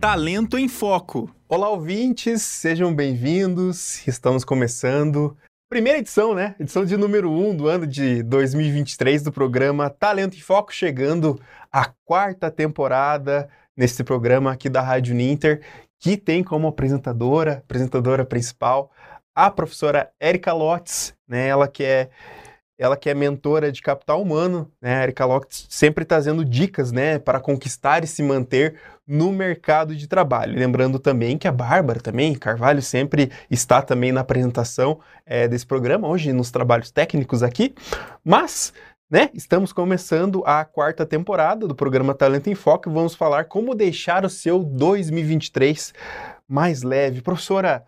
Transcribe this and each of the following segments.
Talento em Foco. Olá, ouvintes, sejam bem-vindos. Estamos começando primeira edição, né? Edição de número 1 um do ano de 2023 do programa Talento em Foco, chegando à quarta temporada nesse programa aqui da Rádio Ninter, que tem como apresentadora, apresentadora principal, a professora Erika Lotz, né? Ela que é ela que é mentora de capital humano, né? A Erika Lotz sempre trazendo dicas, né, para conquistar e se manter no mercado de trabalho. Lembrando também que a Bárbara também, Carvalho, sempre está também na apresentação é, desse programa, hoje nos trabalhos técnicos aqui, mas né? Estamos começando a quarta temporada do programa Talento em Foco e vamos falar como deixar o seu 2023 mais leve. Professora,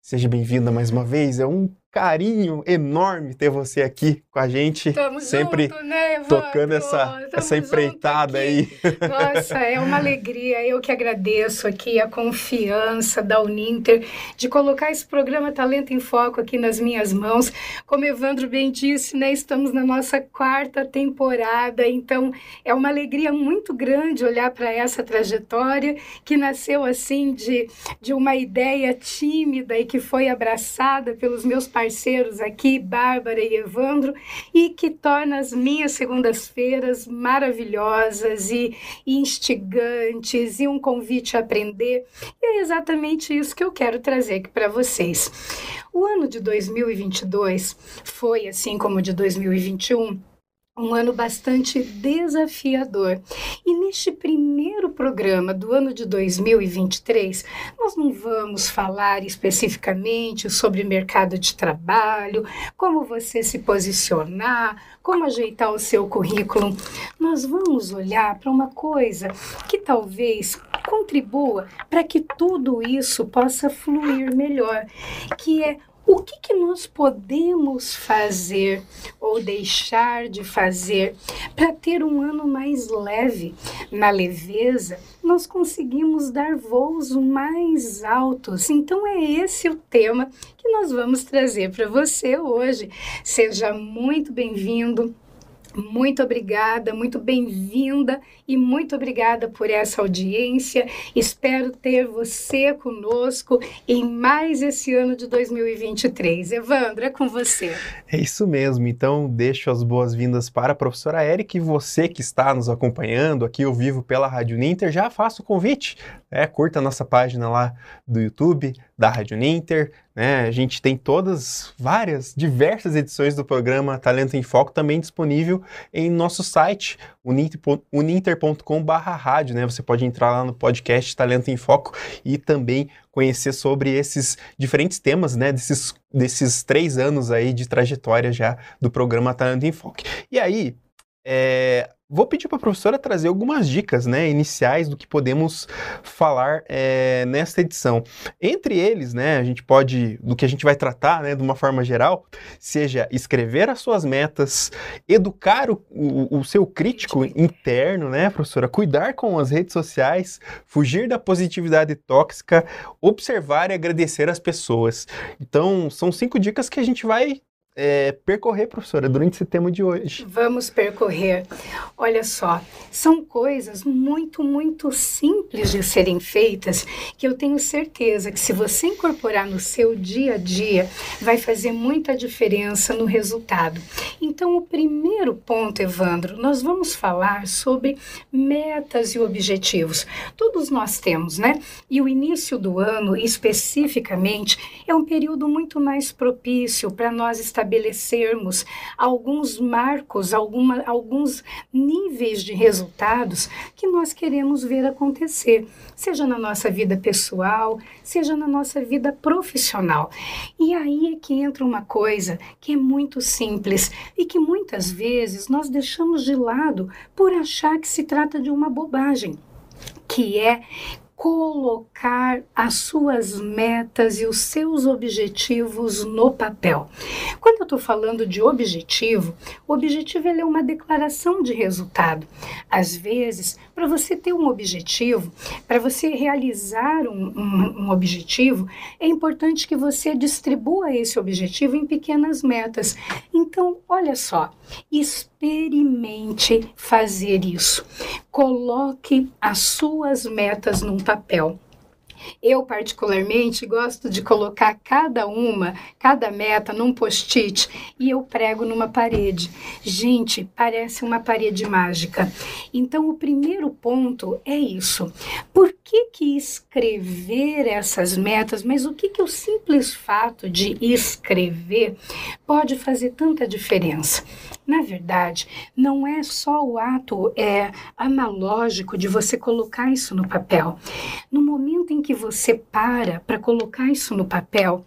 seja bem-vinda mais uma vez. É um carinho enorme ter você aqui com a gente. Tamo sempre junto, né, tocando essa, essa empreitada aí. Nossa, é uma alegria. Eu que agradeço aqui a confiança da Uninter de colocar esse programa Talento em Foco aqui nas minhas mãos. Como Evandro bem disse, né, estamos na nossa quarta temporada, então é uma alegria muito grande olhar para essa trajetória que nasceu assim de, de uma ideia tímida e que foi abraçada pelos meus parceiros parceiros aqui, Bárbara e Evandro, e que torna as minhas segundas-feiras maravilhosas e instigantes e um convite a aprender. E é exatamente isso que eu quero trazer aqui para vocês. O ano de 2022 foi, assim como o de 2021, um ano bastante desafiador. E neste primeiro programa do ano de 2023, nós não vamos falar especificamente sobre mercado de trabalho, como você se posicionar, como ajeitar o seu currículo. Nós vamos olhar para uma coisa que talvez contribua para que tudo isso possa fluir melhor, que é o que, que nós podemos fazer ou deixar de fazer para ter um ano mais leve? Na leveza, nós conseguimos dar voos mais altos. Então, é esse o tema que nós vamos trazer para você hoje. Seja muito bem-vindo. Muito obrigada, muito bem-vinda e muito obrigada por essa audiência. Espero ter você conosco em mais esse ano de 2023. Evandro, é com você. É isso mesmo. Então, deixo as boas-vindas para a professora Eric e você que está nos acompanhando aqui ao vivo pela Rádio Ninter, já faça o convite. É, curta a nossa página lá do YouTube, da Rádio Ninter, né? A gente tem todas, várias, diversas edições do programa Talento em Foco também disponível em nosso site, uninter.com/rádio, né? Você pode entrar lá no podcast Talento em Foco e também conhecer sobre esses diferentes temas, né? Desses, desses três anos aí de trajetória já do programa Talento em Foco. E aí, é, Vou pedir para a professora trazer algumas dicas né, iniciais do que podemos falar é, nesta edição. Entre eles, né, a gente pode, do que a gente vai tratar né, de uma forma geral, seja escrever as suas metas, educar o, o, o seu crítico interno, né, professora, cuidar com as redes sociais, fugir da positividade tóxica, observar e agradecer as pessoas. Então, são cinco dicas que a gente vai é, percorrer, professora, durante esse tema de hoje? Vamos percorrer. Olha só, são coisas muito, muito simples de serem feitas que eu tenho certeza que se você incorporar no seu dia a dia, vai fazer muita diferença no resultado. Então, o primeiro ponto, Evandro, nós vamos falar sobre metas e objetivos. Todos nós temos, né? E o início do ano, especificamente, é um período muito mais propício para nós estabelecermos estabelecermos alguns marcos, alguma, alguns níveis de resultados que nós queremos ver acontecer, seja na nossa vida pessoal, seja na nossa vida profissional. E aí é que entra uma coisa que é muito simples e que muitas vezes nós deixamos de lado por achar que se trata de uma bobagem que é colocar as suas metas e os seus objetivos no papel. Quando eu estou falando de objetivo, o objetivo é uma declaração de resultado. Às vezes, para você ter um objetivo, para você realizar um, um, um objetivo, é importante que você distribua esse objetivo em pequenas metas. Então, olha só, espere experimente fazer isso. Coloque as suas metas num papel. Eu, particularmente, gosto de colocar cada uma, cada meta num post-it e eu prego numa parede. Gente, parece uma parede mágica. Então, o primeiro ponto é isso. Por que, que escrever essas metas, mas o que, que o simples fato de escrever pode fazer tanta diferença? Na verdade, não é só o ato é, analógico de você colocar isso no papel. No momento em que você para para colocar isso no papel,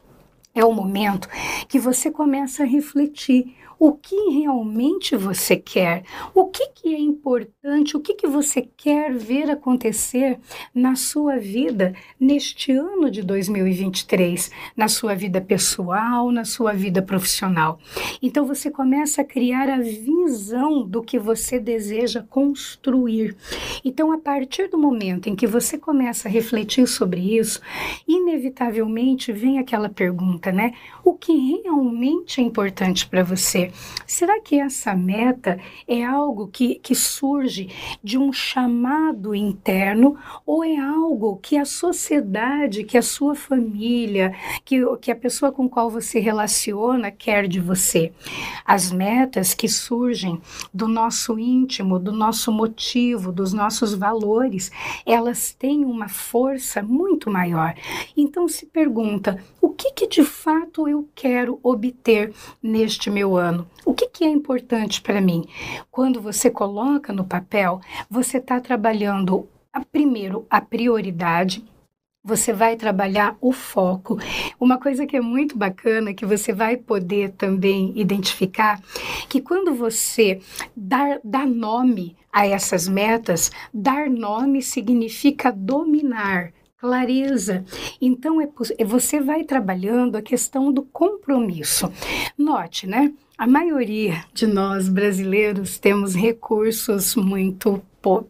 é o momento que você começa a refletir o que realmente você quer, o que, que é importante, o que, que você quer ver acontecer na sua vida neste ano de 2023, na sua vida pessoal, na sua vida profissional. Então você começa a criar a visão do que você deseja construir. Então, a partir do momento em que você começa a refletir sobre isso, inevitavelmente vem aquela pergunta, né? O que realmente é importante para você? Será que essa meta é algo que, que surge de um chamado interno ou é algo que a sociedade, que a sua família, que, que a pessoa com qual você relaciona quer de você? As metas que surgem do nosso íntimo, do nosso motivo, dos nossos valores, elas têm uma força muito maior. Então se pergunta, o que, que de fato eu quero obter neste meu ano? O que, que é importante para mim? Quando você coloca no papel, você está trabalhando a, primeiro a prioridade, você vai trabalhar o foco. Uma coisa que é muito bacana, que você vai poder também identificar, que quando você dá, dá nome a essas metas, dar nome significa dominar clareza. Então, é, você vai trabalhando a questão do compromisso. Note, né? A maioria de nós brasileiros temos recursos muito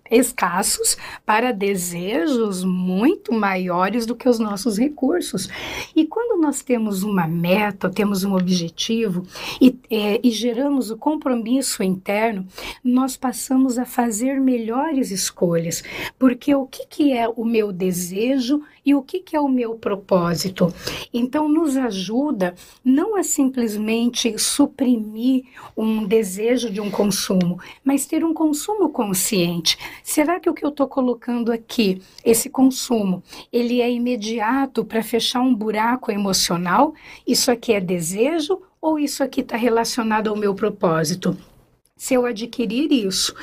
escassos para desejos muito maiores do que os nossos recursos. E quando nós temos uma meta, temos um objetivo e, é, e geramos o compromisso interno, nós passamos a fazer melhores escolhas, porque o que, que é o meu desejo e o que, que é o meu propósito? Então, nos ajuda não a simplesmente suprimir um desejo de um consumo, mas ter um consumo consciente. Será que o que eu estou colocando aqui, esse consumo, ele é imediato para fechar um buraco emocional? Isso aqui é desejo ou isso aqui está relacionado ao meu propósito? se eu adquirir isso,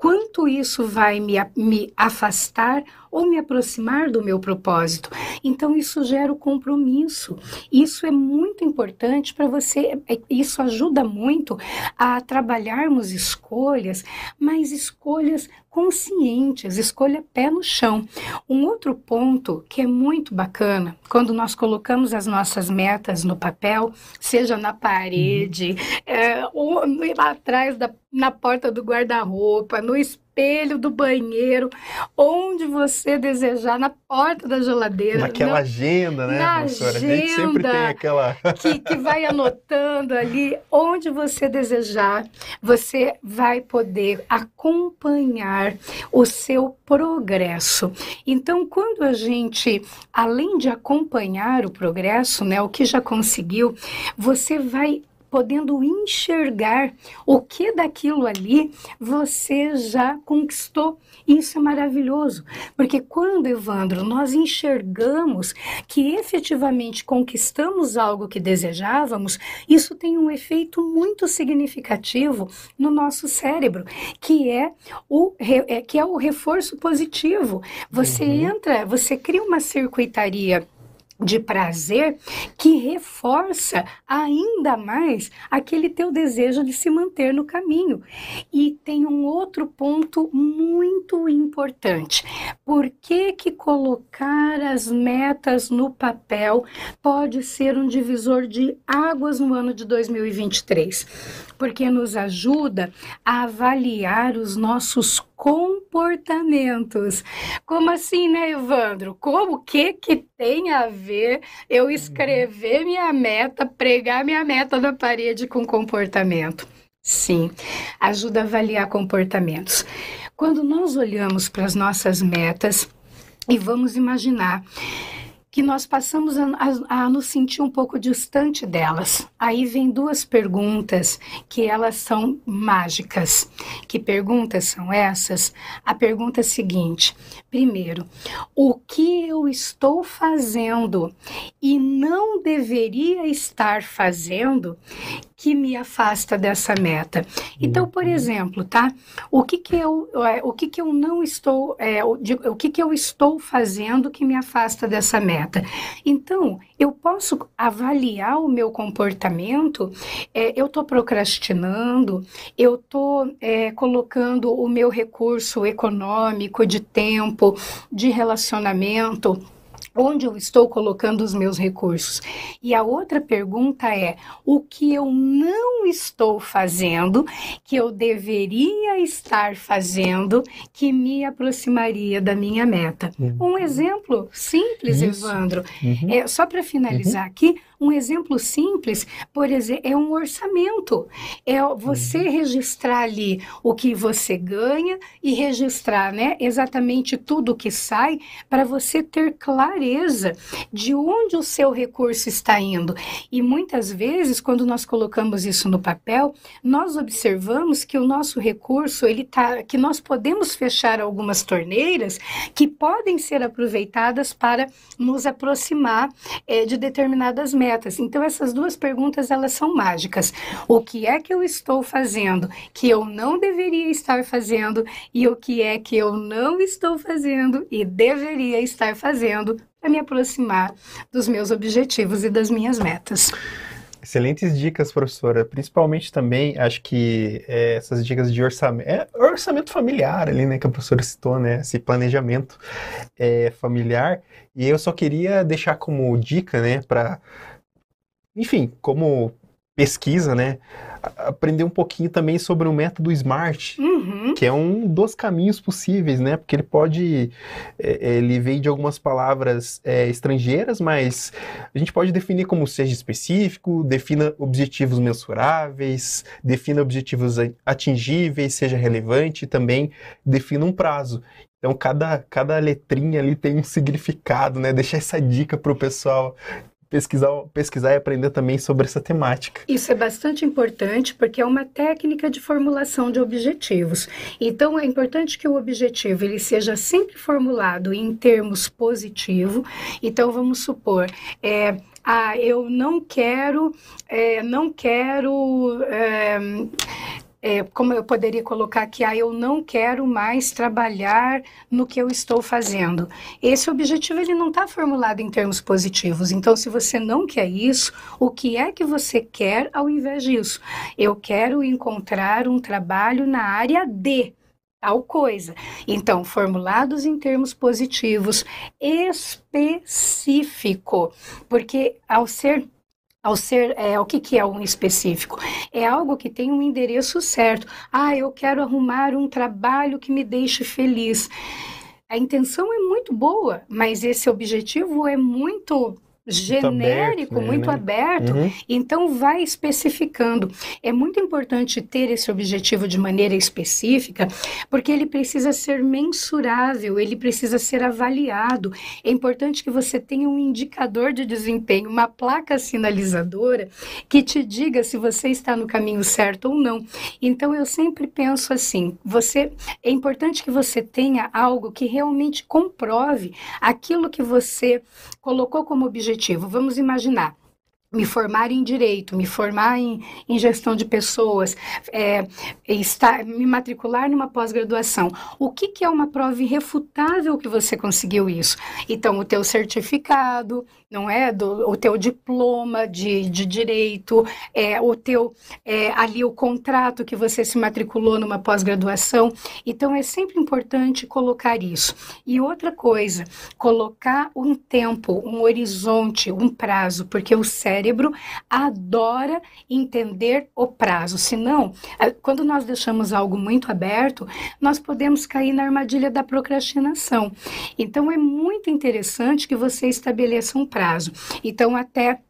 quanto isso vai me, me afastar ou me aproximar do meu propósito. Então, isso gera o compromisso. Isso é muito importante para você, é, isso ajuda muito a trabalharmos escolhas, mas escolhas conscientes, escolha pé no chão. Um outro ponto que é muito bacana, quando nós colocamos as nossas metas no papel, seja na parede, uhum. é, ou lá atrás da, na porta do guarda-roupa, no espelho, do banheiro, onde você desejar, na porta da geladeira. Naquela agenda, né, na professora? Agenda, a gente sempre tem aquela. que, que vai anotando ali, onde você desejar, você vai poder acompanhar o seu progresso. Então, quando a gente, além de acompanhar o progresso, né, o que já conseguiu, você vai podendo enxergar o que daquilo ali você já conquistou. Isso é maravilhoso, porque quando, Evandro, nós enxergamos que efetivamente conquistamos algo que desejávamos, isso tem um efeito muito significativo no nosso cérebro, que é o, é, que é o reforço positivo. Você uhum. entra, você cria uma circuitaria de prazer que reforça ainda mais aquele teu desejo de se manter no caminho. E tem um outro ponto muito importante. Por que que colocar as metas no papel pode ser um divisor de águas no ano de 2023? Porque nos ajuda a avaliar os nossos comportamentos. Como assim, né, Evandro? Como que que tem a ver eu escrever minha meta, pregar minha meta na parede com comportamento? Sim, ajuda a avaliar comportamentos. Quando nós olhamos para as nossas metas e vamos imaginar que nós passamos a, a, a, nos sentir um pouco distante delas. Aí vem duas perguntas que elas são mágicas. Que perguntas são essas? A pergunta é a seguinte: primeiro, o que eu estou fazendo e não deveria estar fazendo que me afasta dessa meta. Então, por uhum. exemplo, tá? O que que eu, é, o que que eu não estou, é, o, o que que eu estou fazendo que me afasta dessa meta? Então, eu posso avaliar o meu comportamento. É, eu estou procrastinando. Eu estou é, colocando o meu recurso econômico, de tempo, de relacionamento onde eu estou colocando os meus recursos. E a outra pergunta é: o que eu não estou fazendo que eu deveria estar fazendo que me aproximaria da minha meta? Uhum. Um exemplo simples, Isso. Evandro. Uhum. É, só para finalizar uhum. aqui, um exemplo simples, por exemplo, é um orçamento. É você uhum. registrar ali o que você ganha e registrar, né, exatamente tudo que sai para você ter clareza de onde o seu recurso está indo. E muitas vezes, quando nós colocamos isso no papel, nós observamos que o nosso recurso, ele tá, que nós podemos fechar algumas torneiras que podem ser aproveitadas para nos aproximar é, de determinadas metas Então essas duas perguntas elas são mágicas. O que é que eu estou fazendo que eu não deveria estar fazendo e o que é que eu não estou fazendo e deveria estar fazendo para me aproximar dos meus objetivos e das minhas metas. Excelentes dicas, professora. Principalmente também, acho que é, essas dicas de orçamento, é, orçamento familiar ali, né, que a professora citou, né, esse planejamento é, familiar. E eu só queria deixar como dica, né, para enfim, como pesquisa, né? Aprender um pouquinho também sobre o método SMART, uhum. que é um dos caminhos possíveis, né? Porque ele pode, é, é, ele vem de algumas palavras é, estrangeiras, mas a gente pode definir como seja específico, defina objetivos mensuráveis, defina objetivos atingíveis, seja relevante, também defina um prazo. Então, cada, cada letrinha ali tem um significado, né? Deixar essa dica para o pessoal pesquisar, pesquisar e aprender também sobre essa temática. Isso é bastante importante porque é uma técnica de formulação de objetivos. Então é importante que o objetivo ele seja sempre formulado em termos positivos. Então vamos supor, é, ah, eu não quero, é, não quero é, é, como eu poderia colocar aqui, ah, eu não quero mais trabalhar no que eu estou fazendo. Esse objetivo ele não está formulado em termos positivos. Então, se você não quer isso, o que é que você quer ao invés disso? Eu quero encontrar um trabalho na área de tal coisa. Então, formulados em termos positivos, específico, porque ao ser ao ser, é, o que, que é um específico? É algo que tem um endereço certo. Ah, eu quero arrumar um trabalho que me deixe feliz. A intenção é muito boa, mas esse objetivo é muito genérico, muito né? aberto uhum. então vai especificando. É muito importante ter esse objetivo de maneira específica, porque ele precisa ser mensurável, ele precisa ser avaliado. É importante que você tenha um indicador de desempenho, uma placa sinalizadora que te diga se você está no caminho certo ou não. Então eu sempre penso assim, você é importante que você tenha algo que realmente comprove aquilo que você colocou como objetivo objetivo. Vamos imaginar me formar em direito, me formar em, em gestão de pessoas, é, estar, me matricular numa pós-graduação. O que, que é uma prova irrefutável que você conseguiu isso? Então, o teu certificado, não é? Do, o teu diploma de, de direito, é, o teu é, ali o contrato que você se matriculou numa pós-graduação. Então é sempre importante colocar isso. E outra coisa, colocar um tempo, um horizonte, um prazo, porque o cérebro adora entender o prazo. Senão, quando nós deixamos algo muito aberto, nós podemos cair na armadilha da procrastinação. Então é muito interessante que você estabeleça um prazo prazo. Então, até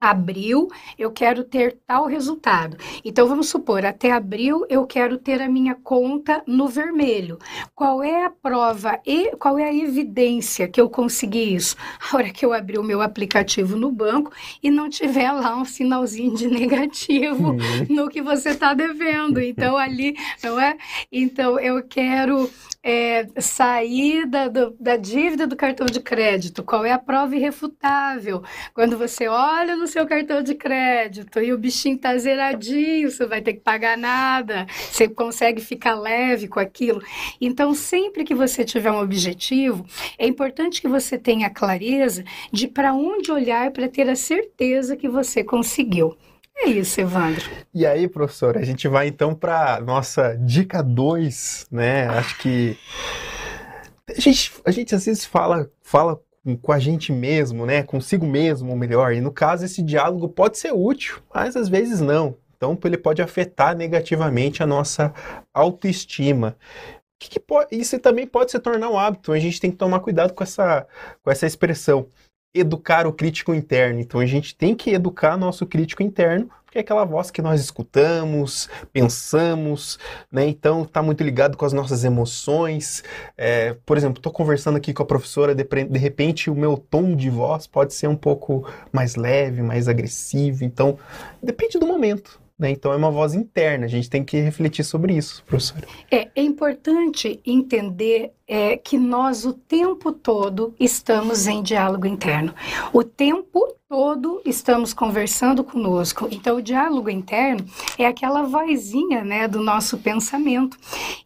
abril eu quero ter tal resultado. Então vamos supor, até abril eu quero ter a minha conta no vermelho. Qual é a prova e qual é a evidência que eu consegui isso? A hora que eu abrir o meu aplicativo no banco e não tiver lá um sinalzinho de negativo uhum. no que você está devendo. Então ali, não é? Então eu quero é, sair da, do, da dívida do cartão de crédito. Qual é a prova irrefutável? Quando você olha no seu cartão de crédito e o bichinho tá zeradinho, você vai ter que pagar nada, você consegue ficar leve com aquilo. Então, sempre que você tiver um objetivo, é importante que você tenha clareza de para onde olhar para ter a certeza que você conseguiu. É isso, Evandro. E aí, professora, a gente vai então para nossa dica 2, né? Acho que a gente, a gente às vezes fala, fala com a gente mesmo, né? Consigo mesmo, melhor. E no caso, esse diálogo pode ser útil, mas às vezes não. Então, ele pode afetar negativamente a nossa autoestima. Que que pode, isso também pode se tornar um hábito. A gente tem que tomar cuidado com essa, com essa expressão. Educar o crítico interno. Então, a gente tem que educar nosso crítico interno porque é aquela voz que nós escutamos, pensamos, né? Então está muito ligado com as nossas emoções. É, por exemplo, estou conversando aqui com a professora, de, de repente o meu tom de voz pode ser um pouco mais leve, mais agressivo. Então, depende do momento. Né? Então é uma voz interna, a gente tem que refletir sobre isso, professora. É, é importante entender é, que nós o tempo todo estamos em diálogo interno. O tempo todo estamos conversando conosco. Então, o diálogo interno é aquela vozinha né, do nosso pensamento.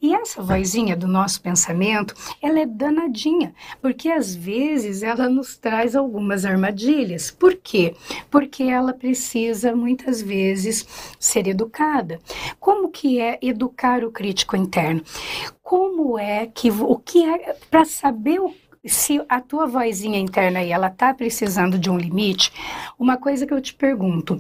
E essa vozinha do nosso pensamento, ela é danadinha, porque às vezes ela nos traz algumas armadilhas. Por quê? Porque ela precisa muitas vezes ser educada. Como que é educar o crítico interno? Como é que o que é para saber o se a tua vozinha interna aí, ela tá precisando de um limite, uma coisa que eu te pergunto,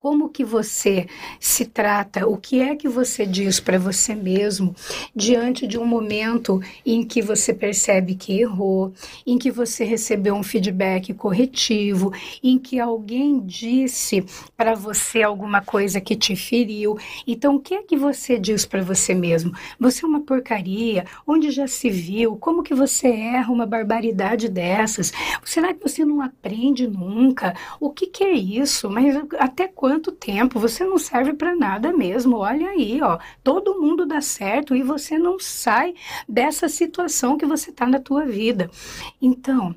como que você se trata? O que é que você diz para você mesmo diante de um momento em que você percebe que errou, em que você recebeu um feedback corretivo, em que alguém disse para você alguma coisa que te feriu? Então, o que é que você diz para você mesmo? Você é uma porcaria? Onde já se viu? Como que você erra uma barbaridade dessas? Será que você não aprende nunca? O que, que é isso? Mas até quando quanto tempo, você não serve para nada mesmo. Olha aí, ó, todo mundo dá certo e você não sai dessa situação que você está na tua vida. Então,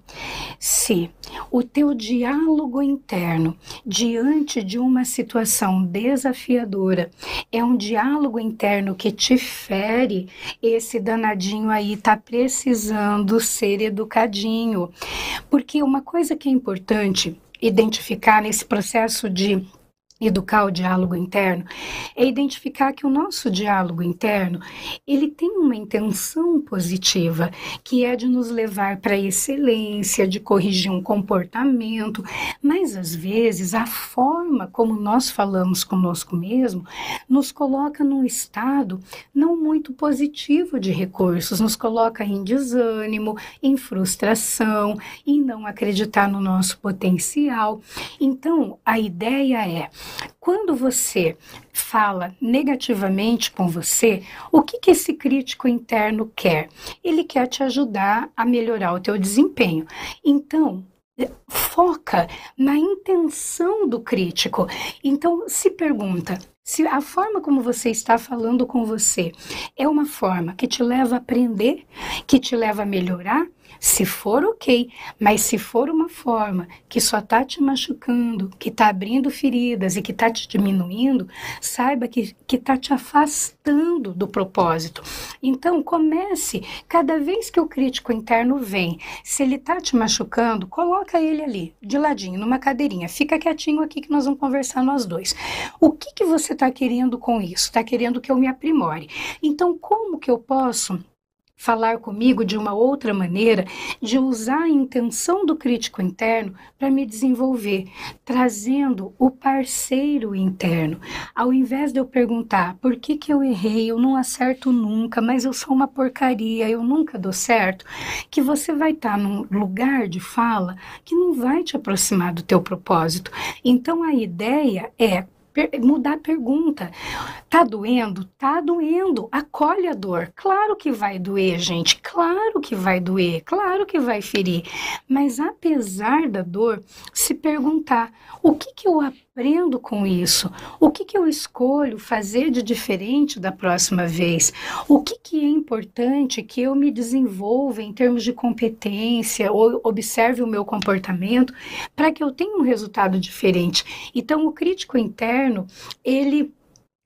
se o teu diálogo interno diante de uma situação desafiadora é um diálogo interno que te fere, esse danadinho aí tá precisando ser educadinho. Porque uma coisa que é importante identificar nesse processo de educar o diálogo interno é identificar que o nosso diálogo interno ele tem uma intenção positiva que é de nos levar para a excelência de corrigir um comportamento mas às vezes a forma como nós falamos conosco mesmo nos coloca num estado não muito positivo de recursos nos coloca em desânimo em frustração em não acreditar no nosso potencial. Então a ideia é quando você fala negativamente com você, o que, que esse crítico interno quer? Ele quer te ajudar a melhorar o teu desempenho. Então, foca na intenção do crítico. Então, se pergunta: se a forma como você está falando com você é uma forma que te leva a aprender, que te leva a melhorar, se for, ok. Mas se for uma forma que só está te machucando, que está abrindo feridas e que está te diminuindo, saiba que está te afastando do propósito. Então, comece, cada vez que o crítico interno vem, se ele está te machucando, coloca ele ali, de ladinho, numa cadeirinha. Fica quietinho aqui que nós vamos conversar nós dois. O que, que você está querendo com isso? Está querendo que eu me aprimore. Então, como que eu posso falar comigo de uma outra maneira, de usar a intenção do crítico interno para me desenvolver, trazendo o parceiro interno. Ao invés de eu perguntar por que, que eu errei, eu não acerto nunca, mas eu sou uma porcaria, eu nunca dou certo, que você vai estar tá num lugar de fala que não vai te aproximar do teu propósito. Então a ideia é mudar a pergunta. Tá doendo? Tá doendo. Acolhe a dor. Claro que vai doer, gente. Claro que vai doer. Claro que vai ferir. Mas apesar da dor, se perguntar: o que, que eu aprendo com isso? O que, que eu escolho fazer de diferente da próxima vez? O que, que é importante que eu me desenvolva em termos de competência ou observe o meu comportamento para que eu tenha um resultado diferente? Então, o crítico interno, ele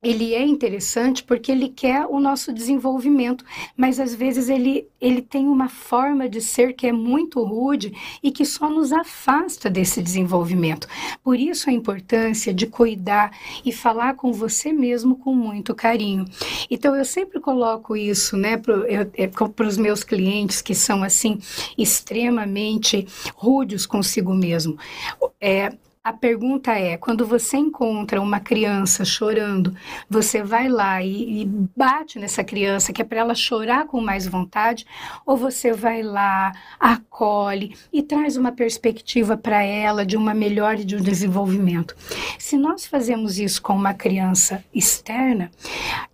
ele é interessante porque ele quer o nosso desenvolvimento, mas às vezes ele, ele tem uma forma de ser que é muito rude e que só nos afasta desse desenvolvimento. Por isso a importância de cuidar e falar com você mesmo com muito carinho. Então eu sempre coloco isso, né, para é, os meus clientes que são assim extremamente rudes consigo mesmo. É, a pergunta é: quando você encontra uma criança chorando, você vai lá e, e bate nessa criança, que é para ela chorar com mais vontade, ou você vai lá, acolhe e traz uma perspectiva para ela de uma melhora e de um desenvolvimento? Se nós fazemos isso com uma criança externa,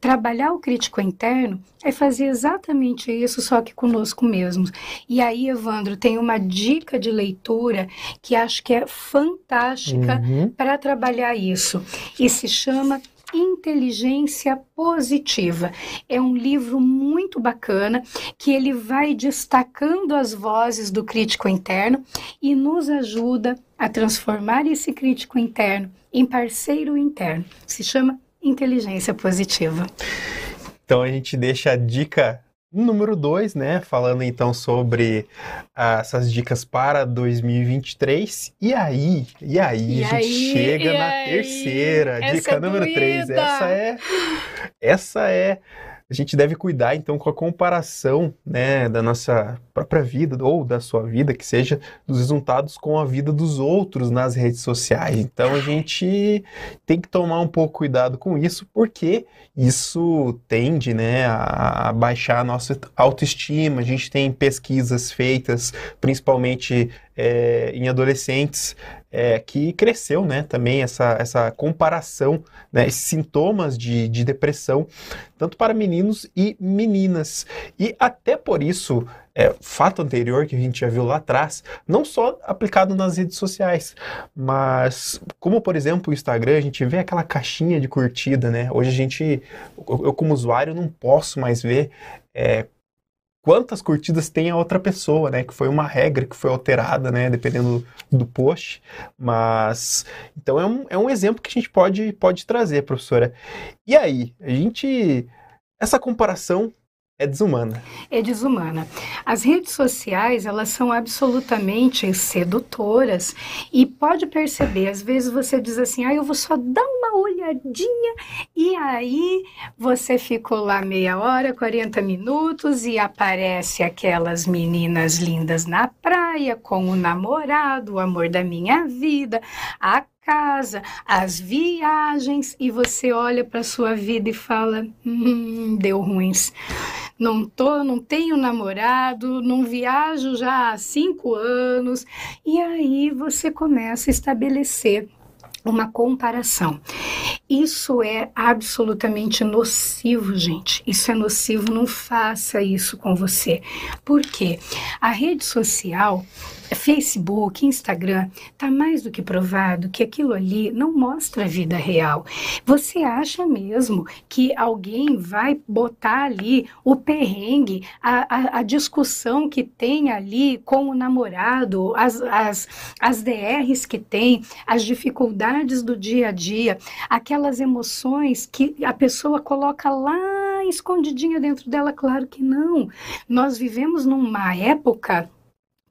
trabalhar o crítico interno é fazer exatamente isso, só que conosco mesmos. E aí, Evandro, tem uma dica de leitura que acho que é fantástica uhum. para trabalhar isso. E se chama Inteligência Positiva. É um livro muito bacana que ele vai destacando as vozes do crítico interno e nos ajuda a transformar esse crítico interno em parceiro interno. Se chama Inteligência Positiva. Então a gente deixa a dica número 2, né? Falando então sobre ah, essas dicas para 2023. E aí, e aí, e a gente aí, chega na aí? terceira, essa dica é número 3. Essa é essa é a gente deve cuidar então com a comparação né, da nossa própria vida ou da sua vida, que seja dos resultados com a vida dos outros nas redes sociais. Então a gente tem que tomar um pouco cuidado com isso, porque isso tende né, a baixar a nossa autoestima. A gente tem pesquisas feitas, principalmente é, em adolescentes, é, que cresceu né, também essa, essa comparação, né, esses sintomas de, de depressão, tanto para meninos e meninas. E até por isso, é, fato anterior que a gente já viu lá atrás, não só aplicado nas redes sociais, mas como por exemplo o Instagram, a gente vê aquela caixinha de curtida, né? Hoje a gente, eu como usuário não posso mais ver é, quantas curtidas tem a outra pessoa, né? Que foi uma regra que foi alterada, né? Dependendo do post. Mas, então é um, é um exemplo que a gente pode, pode trazer, professora. E aí, a gente... Essa comparação é desumana. É desumana. As redes sociais, elas são absolutamente sedutoras e pode perceber, às vezes você diz assim, ah, eu vou só dar uma olhadinha e aí você ficou lá meia hora, 40 minutos e aparece aquelas meninas lindas na praia com o namorado, o amor da minha vida, a casa, as viagens e você olha para sua vida e fala, hum, deu ruins. Não tô, não tenho namorado, não viajo já há cinco anos e aí você começa a estabelecer uma comparação. Isso é absolutamente nocivo, gente. Isso é nocivo, não faça isso com você. Por quê? A rede social Facebook, Instagram, está mais do que provado que aquilo ali não mostra a vida real. Você acha mesmo que alguém vai botar ali o perrengue, a, a, a discussão que tem ali com o namorado, as, as, as DRs que tem, as dificuldades do dia a dia, aquelas emoções que a pessoa coloca lá escondidinha dentro dela? Claro que não. Nós vivemos numa época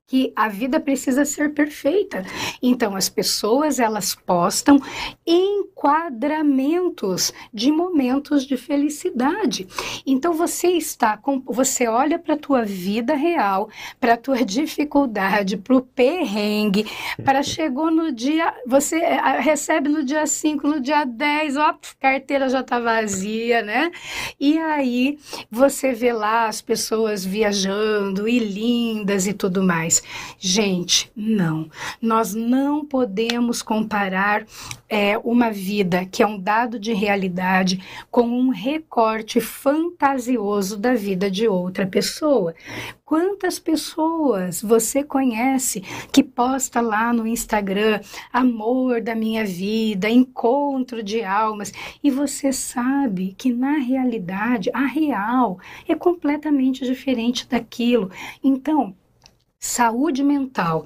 que a vida precisa ser perfeita. Então as pessoas elas postam enquadramentos de momentos de felicidade. Então você está com você olha para a tua vida real, para a tua dificuldade, para o perrengue, para chegou no dia, você eh, recebe no dia 5, no dia 10, ó, carteira já está vazia, né? E aí você vê lá as pessoas viajando e lindas e tudo mais. Gente, não. Nós não podemos comparar é, uma vida que é um dado de realidade com um recorte fantasioso da vida de outra pessoa. Quantas pessoas você conhece que posta lá no Instagram amor da minha vida, encontro de almas, e você sabe que na realidade a real é completamente diferente daquilo. Então, saúde mental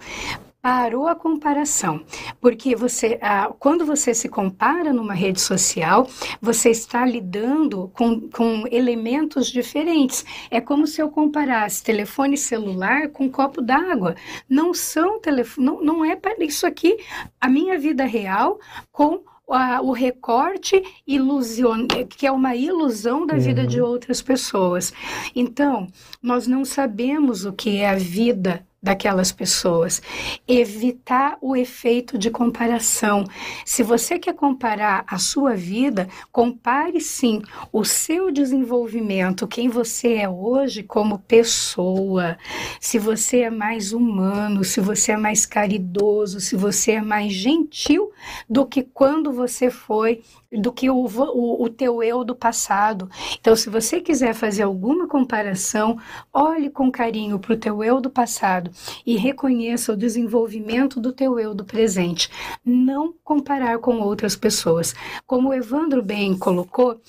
parou a comparação, porque você, ah, quando você se compara numa rede social, você está lidando com, com elementos diferentes. É como se eu comparasse telefone celular com copo d'água. Não são telefone, não, não é para isso aqui a minha vida real com o recorte ilusion, que é uma ilusão da vida uhum. de outras pessoas. Então, nós não sabemos o que é a vida daquelas pessoas. Evitar o efeito de comparação. Se você quer comparar a sua vida, compare sim o seu desenvolvimento, quem você é hoje como pessoa. Se você é mais humano, se você é mais caridoso, se você é mais gentil do que quando você foi do que o, o, o teu eu do passado. Então, se você quiser fazer alguma comparação, olhe com carinho para o teu eu do passado e reconheça o desenvolvimento do teu eu do presente. Não comparar com outras pessoas. Como o Evandro bem colocou,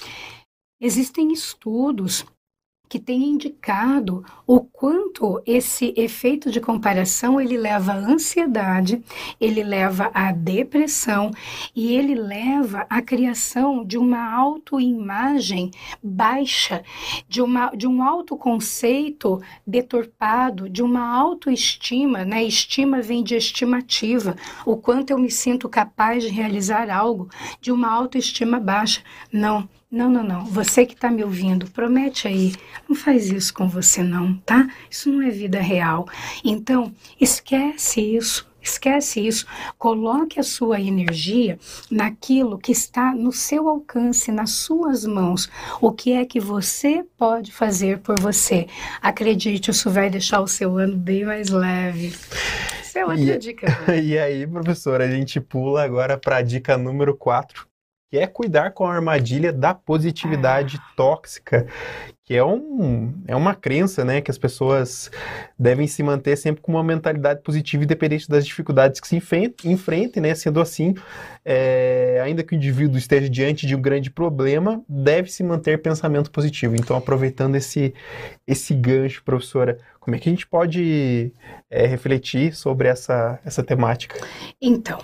existem estudos que tem indicado o quanto esse efeito de comparação ele leva à ansiedade, ele leva à depressão e ele leva à criação de uma autoimagem baixa, de, uma, de um autoconceito deturpado, de uma autoestima, né? Estima vem de estimativa, o quanto eu me sinto capaz de realizar algo, de uma autoestima baixa. Não, não, não, não. Você que está me ouvindo, promete aí. Não faz isso com você, não, tá? Isso não é vida real. Então, esquece isso. Esquece isso. Coloque a sua energia naquilo que está no seu alcance, nas suas mãos. O que é que você pode fazer por você? Acredite, isso vai deixar o seu ano bem mais leve. Essa é outra e, dica. E aí, professora, a gente pula agora para a dica número 4, que é cuidar com a armadilha da positividade tóxica, que é, um, é uma crença, né, que as pessoas devem se manter sempre com uma mentalidade positiva independente das dificuldades que se enfrentem, né, sendo assim, é, ainda que o indivíduo esteja diante de um grande problema, deve se manter pensamento positivo. Então, aproveitando esse, esse gancho, professora, como é que a gente pode é, refletir sobre essa, essa temática? Então,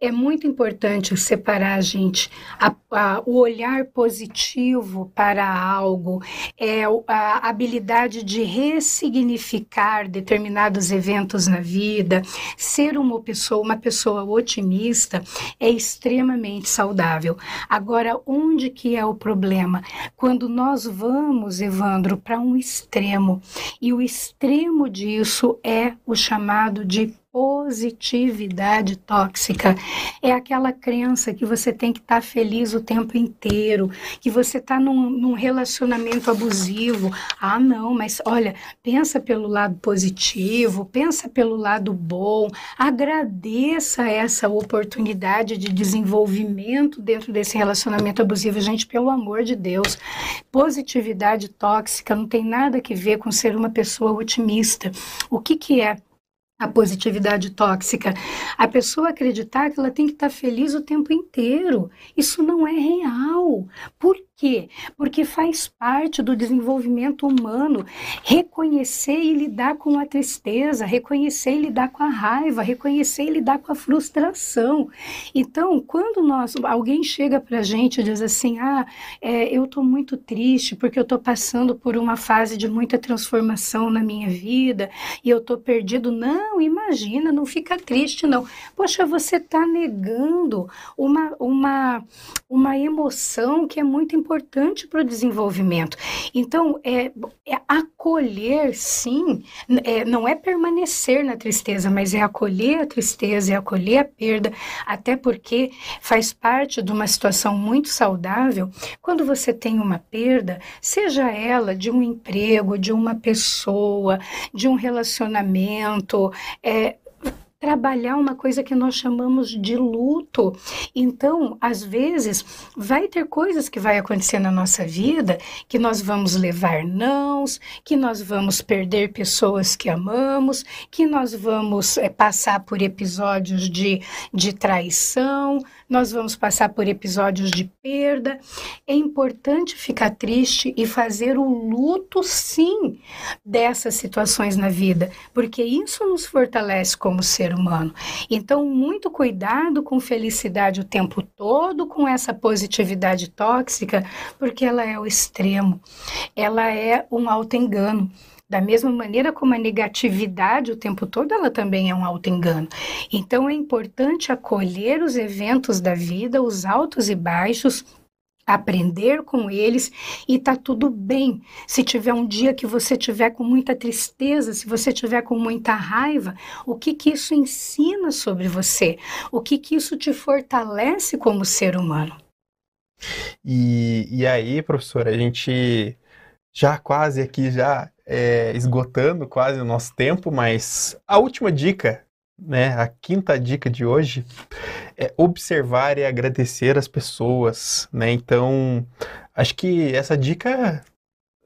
é muito importante separar, gente, a, a, o olhar positivo para algo, é a habilidade de ressignificar determinados eventos na vida, ser uma pessoa, uma pessoa otimista é extremamente saudável. Agora, onde que é o problema? Quando nós vamos, Evandro, para um extremo, e o extremo disso é o chamado de positividade tóxica. É aquela crença que você tem que estar tá feliz o tempo inteiro, que você está num, num, relacionamento abusivo. Ah, não, mas olha, pensa pelo lado positivo, pensa pelo lado bom, agradeça essa oportunidade de desenvolvimento dentro desse relacionamento abusivo. Gente, pelo amor de Deus, positividade tóxica não tem nada que ver com ser uma pessoa otimista. O que, que é? A positividade tóxica. A pessoa acreditar que ela tem que estar feliz o tempo inteiro. Isso não é real. Por quê? Porque faz parte do desenvolvimento humano reconhecer e lidar com a tristeza, reconhecer e lidar com a raiva, reconhecer e lidar com a frustração. Então, quando nós, alguém chega para a gente e diz assim, ah, é, eu estou muito triste porque eu estou passando por uma fase de muita transformação na minha vida e eu estou perdido. Não, imagina, não fica triste não. Poxa, você está negando uma, uma, uma emoção que é muito importante importante para o desenvolvimento. Então, é, é acolher, sim, é, não é permanecer na tristeza, mas é acolher a tristeza, é acolher a perda, até porque faz parte de uma situação muito saudável quando você tem uma perda, seja ela de um emprego, de uma pessoa, de um relacionamento, é, trabalhar uma coisa que nós chamamos de luto. Então, às vezes, vai ter coisas que vai acontecer na nossa vida que nós vamos levar nãos, que nós vamos perder pessoas que amamos, que nós vamos é, passar por episódios de, de traição, nós vamos passar por episódios de perda. É importante ficar triste e fazer o luto, sim, dessas situações na vida, porque isso nos fortalece como ser humano. Então, muito cuidado com felicidade o tempo todo, com essa positividade tóxica, porque ela é o extremo, ela é um auto-engano. Da mesma maneira como a negatividade o tempo todo, ela também é um auto-engano. Então é importante acolher os eventos da vida, os altos e baixos, aprender com eles e tá tudo bem. Se tiver um dia que você tiver com muita tristeza, se você tiver com muita raiva, o que que isso ensina sobre você? O que que isso te fortalece como ser humano? E, e aí, professora, a gente já quase aqui já é, esgotando quase o nosso tempo, mas a última dica, né, a quinta dica de hoje é observar e agradecer as pessoas, né? Então, acho que essa dica,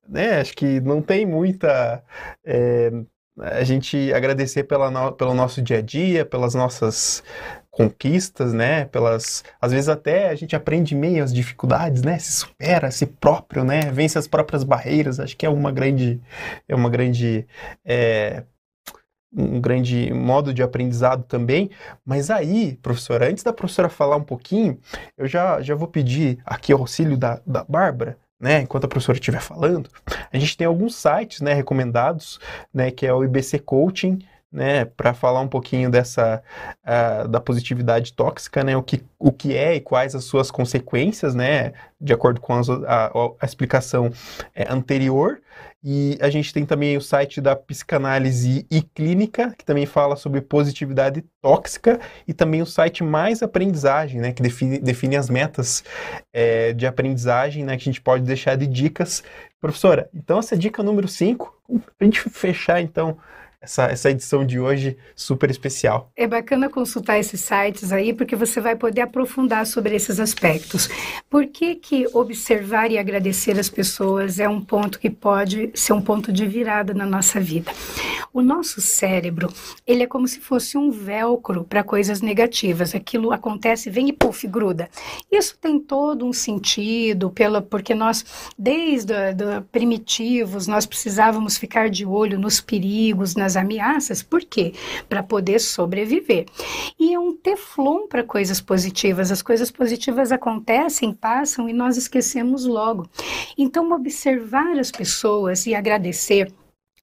né, acho que não tem muita é, a gente agradecer pela no, pelo nosso dia a dia, pelas nossas conquistas, né? Pelas, às vezes até a gente aprende meio as dificuldades, né? Se supera si próprio, né? Vence as próprias barreiras. Acho que é uma grande, é uma grande é, um grande modo de aprendizado também. Mas aí, professora, antes da professora falar um pouquinho, eu já, já vou pedir aqui o auxílio da, da Bárbara, né, enquanto a professora estiver falando. A gente tem alguns sites né, recomendados, né, que é o IBC Coaching, né, para falar um pouquinho dessa uh, da positividade tóxica, né, o que, o que é e quais as suas consequências, né, de acordo com a, a, a explicação é, anterior. E a gente tem também o site da Psicanálise e Clínica, que também fala sobre positividade tóxica, e também o site Mais Aprendizagem, né, que define, define as metas é, de aprendizagem, né, que a gente pode deixar de dicas. Professora, então essa dica número 5, para a gente fechar então essa, essa edição de hoje super especial. É bacana consultar esses sites aí, porque você vai poder aprofundar sobre esses aspectos. Por que, que observar e agradecer as pessoas é um ponto que pode ser um ponto de virada na nossa vida? O nosso cérebro, ele é como se fosse um velcro para coisas negativas. Aquilo acontece, vem e puf, gruda. Isso tem todo um sentido, pela, porque nós, desde do, primitivos, nós precisávamos ficar de olho nos perigos, nas ameaças, por quê? Para poder sobreviver. E é um teflon para coisas positivas. As coisas positivas acontecem, passam e nós esquecemos logo. Então, observar as pessoas e agradecer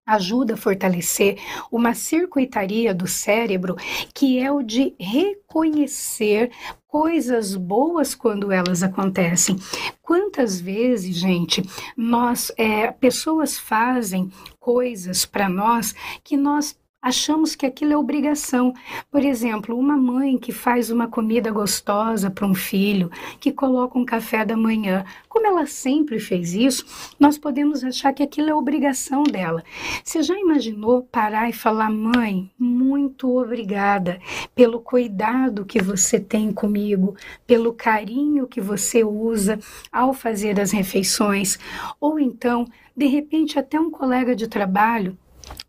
ajuda a fortalecer uma circuitaria do cérebro que é o de reconhecer coisas boas quando elas acontecem. Quantas vezes, gente, nós é, pessoas fazem coisas para nós que nós achamos que aquilo é obrigação. Por exemplo, uma mãe que faz uma comida gostosa para um filho, que coloca um café da manhã, como ela sempre fez isso, nós podemos achar que aquilo é obrigação dela. Você já imaginou parar e falar, mãe, muito obrigada pelo cuidado que você tem comigo, pelo carinho que você usa ao fazer as refeições? Ou então, de repente, até um colega de trabalho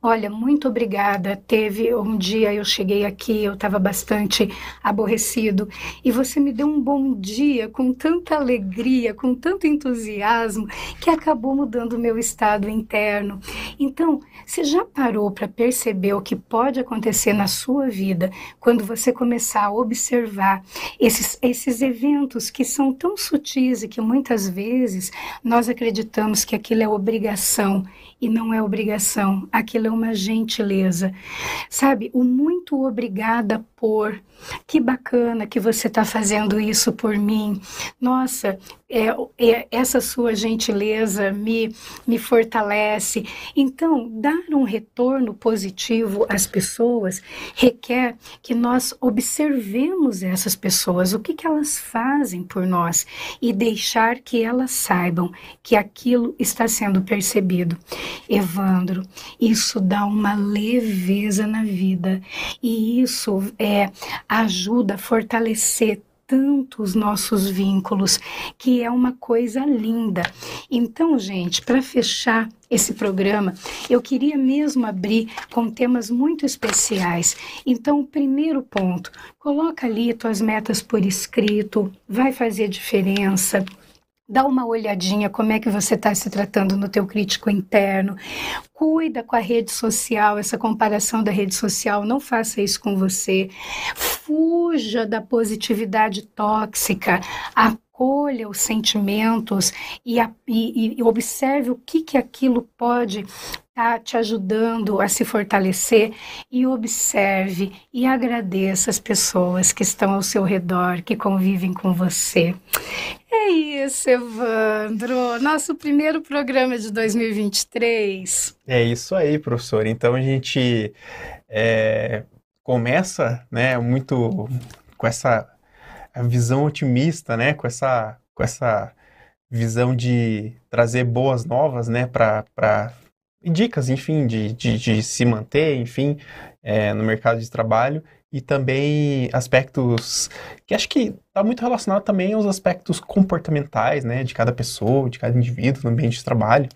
Olha, muito obrigada. Teve um dia eu cheguei aqui, eu estava bastante aborrecido e você me deu um bom dia com tanta alegria, com tanto entusiasmo que acabou mudando o meu estado interno. Então, você já parou para perceber o que pode acontecer na sua vida quando você começar a observar esses, esses eventos que são tão sutis e que muitas vezes nós acreditamos que aquilo é obrigação e não é obrigação, aquilo é uma gentileza. Sabe, o muito obrigada por. Que bacana que você está fazendo isso por mim. Nossa, é, é, essa sua gentileza me, me fortalece. Então, dar um retorno positivo às pessoas requer que nós observemos essas pessoas, o que, que elas fazem por nós e deixar que elas saibam que aquilo está sendo percebido. Evandro, isso dá uma leveza na vida e isso é, ajuda a fortalecer tanto os nossos vínculos, que é uma coisa linda. Então, gente, para fechar esse programa, eu queria mesmo abrir com temas muito especiais. Então, primeiro ponto, coloca ali tuas metas por escrito, vai fazer diferença dá uma olhadinha como é que você está se tratando no teu crítico interno, cuida com a rede social, essa comparação da rede social, não faça isso com você, fuja da positividade tóxica, acolha os sentimentos e, a, e, e observe o que, que aquilo pode está te ajudando a se fortalecer e observe e agradeça as pessoas que estão ao seu redor, que convivem com você. É isso, Evandro. Nosso primeiro programa de 2023. É isso aí, professor. Então a gente é, começa, né, muito com essa visão otimista, né, com essa, com essa visão de trazer boas novas, né, para dicas, enfim, de, de, de se manter, enfim, é, no mercado de trabalho e também aspectos que acho que está muito relacionado também aos aspectos comportamentais, né, de cada pessoa, de cada indivíduo no ambiente de trabalho.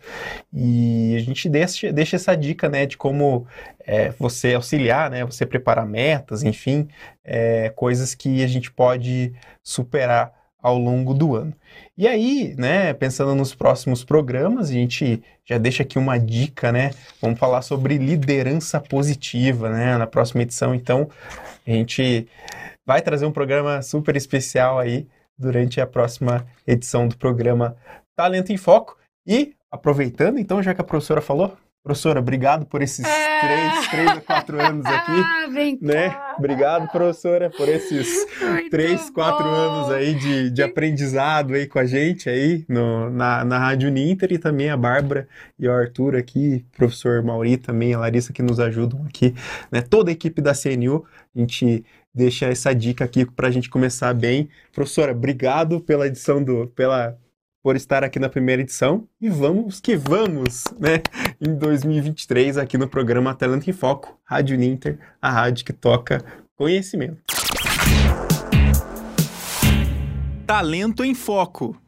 E a gente deixa, deixa essa dica, né, de como é, você auxiliar, né, você preparar metas, enfim, é, coisas que a gente pode superar ao longo do ano. E aí, né, pensando nos próximos programas, a gente já deixa aqui uma dica, né? Vamos falar sobre liderança positiva, né, na próxima edição. Então, a gente vai trazer um programa super especial aí durante a próxima edição do programa Talento em Foco. E aproveitando, então, já que a professora falou, Professora, obrigado por esses é. três, três a quatro anos aqui. Ah, vem né? Cá. Obrigado, professora, por esses Muito três, bom. quatro anos aí de, de aprendizado aí com a gente aí no, na, na Rádio Ninter e também a Bárbara e o Arthur aqui, professor Mauri também, a Larissa que nos ajudam aqui, né? Toda a equipe da CNU, a gente deixa essa dica aqui para a gente começar bem. Professora, obrigado pela edição do, pela por estar aqui na primeira edição e vamos que vamos, né? Em 2023 aqui no programa Talento em Foco, Rádio Ninter, a rádio que toca conhecimento. Talento em Foco.